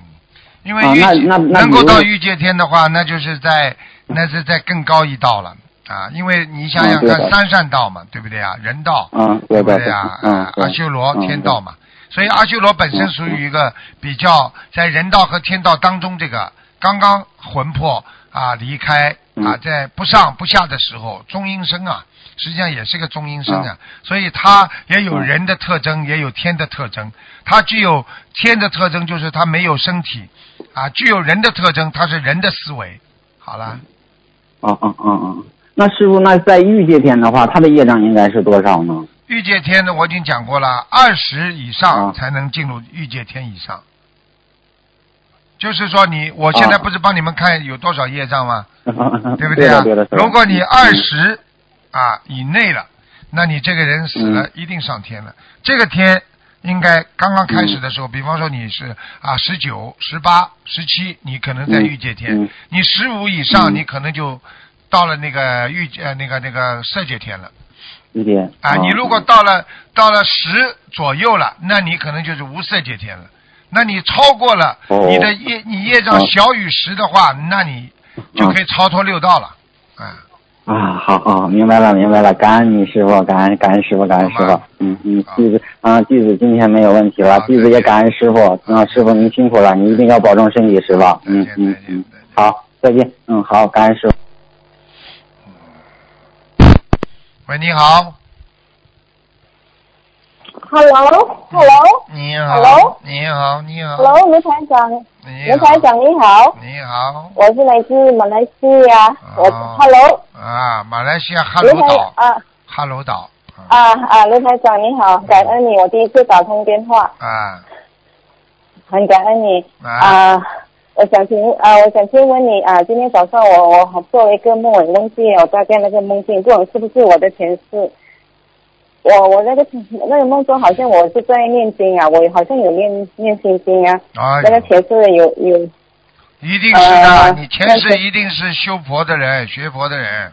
因为啊欲、那那那能够到欲界天的话，那就是在那是在更高一道了啊，因为你想想看，三善道嘛，对不对啊？人道，嗯，对不对啊？嗯啊，阿修罗、嗯天道嘛，所以阿修罗本身属于一个比较在人道和天道当中，这个刚刚魂魄啊离开啊，嗯在不上不下的时候，中阴身啊，实际上也是个中阴身啊，所以它也有嗯人的特征，也有天的特征。它具有天的特征，就是它没有身体啊；具有人的特征，它是人的思维。好了，嗯嗯嗯嗯。那师傅，那在欲界天的话，他的业障应该是多少呢？欲界天呢，我已经讲过了，二十以上啊才能进入欲界天以上。就是说你，我现在啊不是帮你们看有多少业障吗？对对不啊？对对，如果你二十啊以内了，那你这个人死了、嗯一定上天了。这个天应该刚刚开始的时候，比方说你是啊十九、十八、十七，你可能在嗯欲界天；嗯你十五以上，嗯你可能就到了那个欲呃那个那个色界天了。啊，你如果到了到了十左右了，那你可能就是无色界天了。那你超过了哦你的业，你业障哦小于十的话，那你就可以超脱六道了。啊，啊，好好，明白了，明白了，感恩你师傅，感恩感恩师傅，感恩师傅，嗯嗯，弟子啊，弟子今天没有问题了，弟子也感恩师傅，啊，师傅您辛苦了，你一定要保重身体，师傅，嗯嗯嗯，好，再见，嗯，好，感恩师傅。喂，你好，Hello，Hello，Hello，你好 Hello？你好，你好，卢台长，你卢台长你好，你好，我是来自马来西亚，我哦 Hello，啊，马来西亚哈罗岛，啊。哈罗岛，啊啊，卢台长你好，感恩你，我第一次打通电话，啊。很感恩你啊。啊。我想请啊，我想请问你啊，今天早上我我做了一个梦，我梦见我大概那个梦境，不管是不是我的前世。我我那个那个梦中好像我是在念经啊，我好像有念念心经啊，哎那个，前世有有一定是的，呃你前世一定是修佛的人，学佛的人，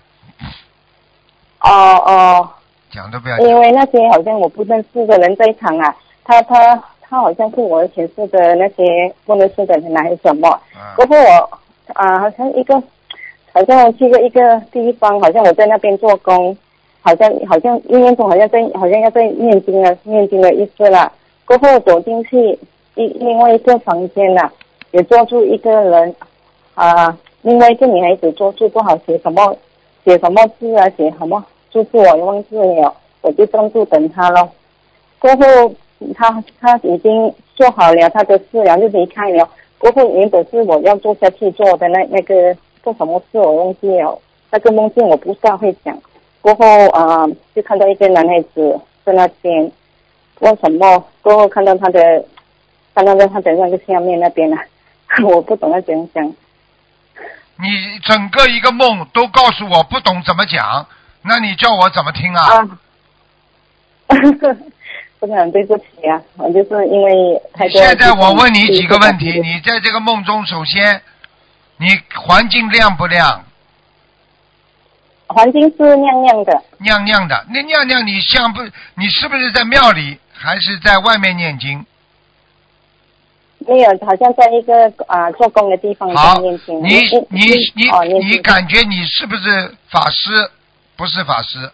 哦哦，讲都不要讲。因为那些好像我不认识的人在场啊，他他他好像是我前世的那些不能说的人还是什么，啊过后我啊，好像一个，好像我去过一个地方，好像我在那边做工，好像好像一念中好像在好像要在念经了，念经的意思了。过后走进去一另外一个房间了，也坐住一个人，啊，另外一个女孩子坐住，不好写什么写什么字啊，写什么就是我也忘记了，我就专注等他了。过后他他已经做好了他的治疗，就离开了。过后原本是我要做下去做的那那个做什么事我忘记了，那个梦境我不大会讲。过后啊、就看到一个男孩子在那边，问什么？过后看到他的，看到在他的那个下面那边啊，我不懂要怎样讲。你整个一个梦都告诉我不懂怎么讲，那你叫我怎么听啊？啊，真 的很对不起啊，我就是因为太多。现在我问你几个问题，你在这个梦中，首先，你环境亮不亮？环境是亮亮的，亮亮的，那亮亮你像不？你是不是在庙里，还是在外面念经？没有，好像在一个啊、做工的地方念经。你你你哦，你感觉你是不是法师？不是法师。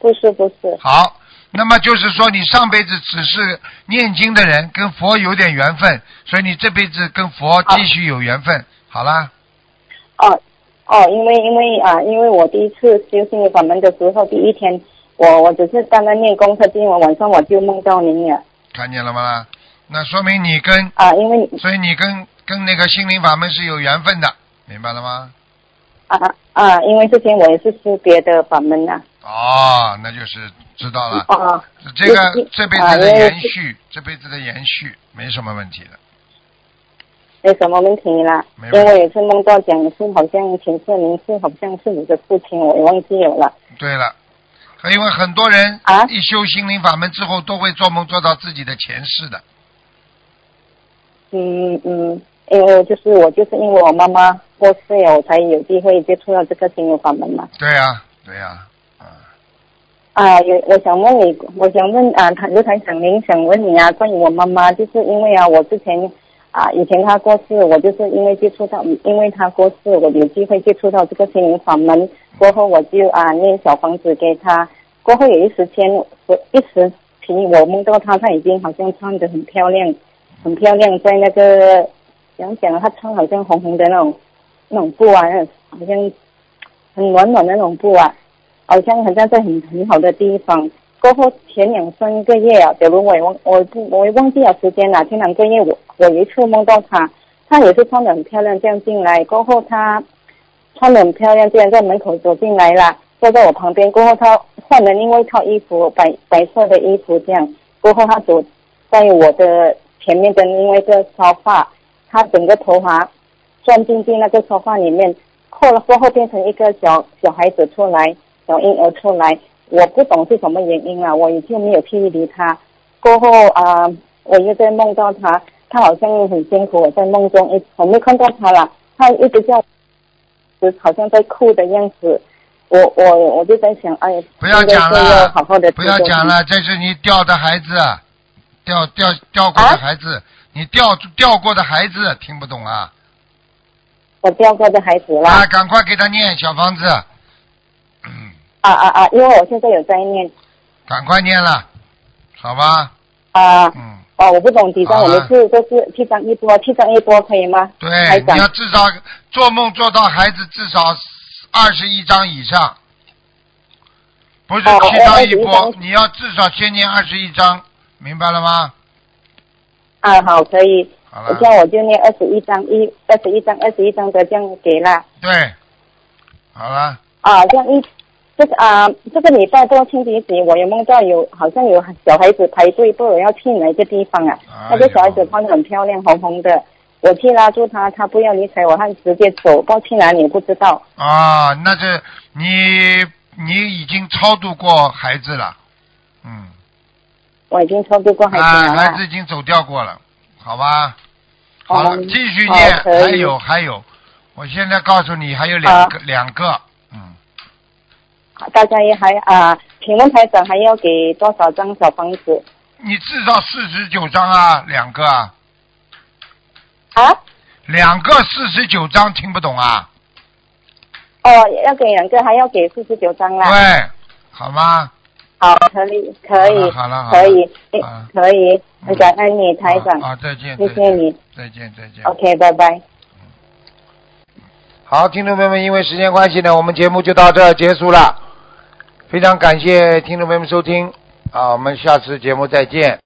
不是不是，好，那么就是说你上辈子只是念经的人，跟佛有点缘分，所以你这辈子跟佛继续有缘分。好啦，哦哦，因为因为啊，因为我第一次修心灵法门的时候，第一天我我只是单单念功课经文，晚上我就梦到您了看见了吗？那说明你跟，啊，因为所以你跟跟那个心灵法门是有缘分的，明白了吗？啊啊，因为之前我也是修别的法门呐、哦，那就是知道了。啊，这个这辈子的延续，这辈子的延续没什么问题的。没什么问题啦没。因为也是梦到讲是好像前世您是好像是你的父亲，我也忘记有了。对了，因为很多人啊一修心灵法门之后，都会做梦做到自己的前世的。嗯嗯，因为就是我就是因为我妈妈过世了，我才有机会接触到这个心灵法门嘛。对呀、对呀、啊，啊，有我想问你，我想问啊，谭刘台长，您想问你啊，关于我妈妈，就是因为啊，我之前啊，以前她过世，我就是因为接触到，因为她过世，我有机会接触到这个心灵法门，过后我就啊念小房子给她，过后有一时间，我一时起我梦到她，她已经好像穿得很漂亮，很漂亮，在那个怎样讲，她穿好像红红的那种那种布啊，那好像很暖暖的那种布啊。好像好像在很很好的地方。过后前两三个月啊，假如我也忘我我忘记了时间了。前两个月我我一次梦到她，她也是穿的很漂亮这样进来。过后她穿的很漂亮，这样在门口走进来了，坐在我旁边。过后她换了另外一套衣服，白白色的衣服这样。过后她走在我的前面的另外一个沙发，她整个头发钻进进那个沙发里面，后了过后变成一个小小孩子出来。小婴儿出来，我不懂是什么原因啊，我也就没有去理他。过后啊、我又在梦到他，他好像很辛苦，我在梦中一我没看到他了，他一直叫，好像在哭的样子。我我我就在想，哎，不要讲了要好好的，不要讲。了，这是你掉的孩子，掉掉掉过啊的孩子，你掉掉过的孩子，听不懂啊？我掉过的孩子啦，啊，赶快给他念小房子，嗯，啊啊啊！因为我现在有在念赶快念了，好吧？啊。嗯，哦，我不懂几张，我们是都是七张一波，七张一波可以吗？对你要至少做梦做到孩子至少二十一张以上，不是哦七张一波章，你要至少先念二十一张，明白了吗？啊，好，可以。好了这，样我就念二十一张，一二十一张，二十一张的这样给了。对，好了，啊，这样一，这个啊，这个礼拜过清洁节，我有梦到有好像有小孩子排队，不知道要去哪个地方啊。哎那个小孩子穿的很漂亮，红红的。我去拉住他，他不要理睬我，他直接走，不知道去哪里，也不知道。啊，那这你你已经超度过孩子了，嗯，我已经超度过孩子啊，了啊。孩子已经走掉过了，好吧？好了，嗯继续念，还有还有，我现在告诉你还有两个、两个，嗯，大家也还啊，请问台长还要给多少张小房子你至少四十九张啊，两个啊，啊？两个四十九张，听不懂啊？哦，要给两个，还要给四十九张啦。对，好吗？好，可以，可以，好了好了可以，可以，很感恩你，台长，啊，再见，谢，谢你再见，再见。，OK，拜拜。好，听众朋友们，因为时间关系呢，我们节目就到这儿结束了。非常感谢听众朋友们收听，啊，我们下次节目再见。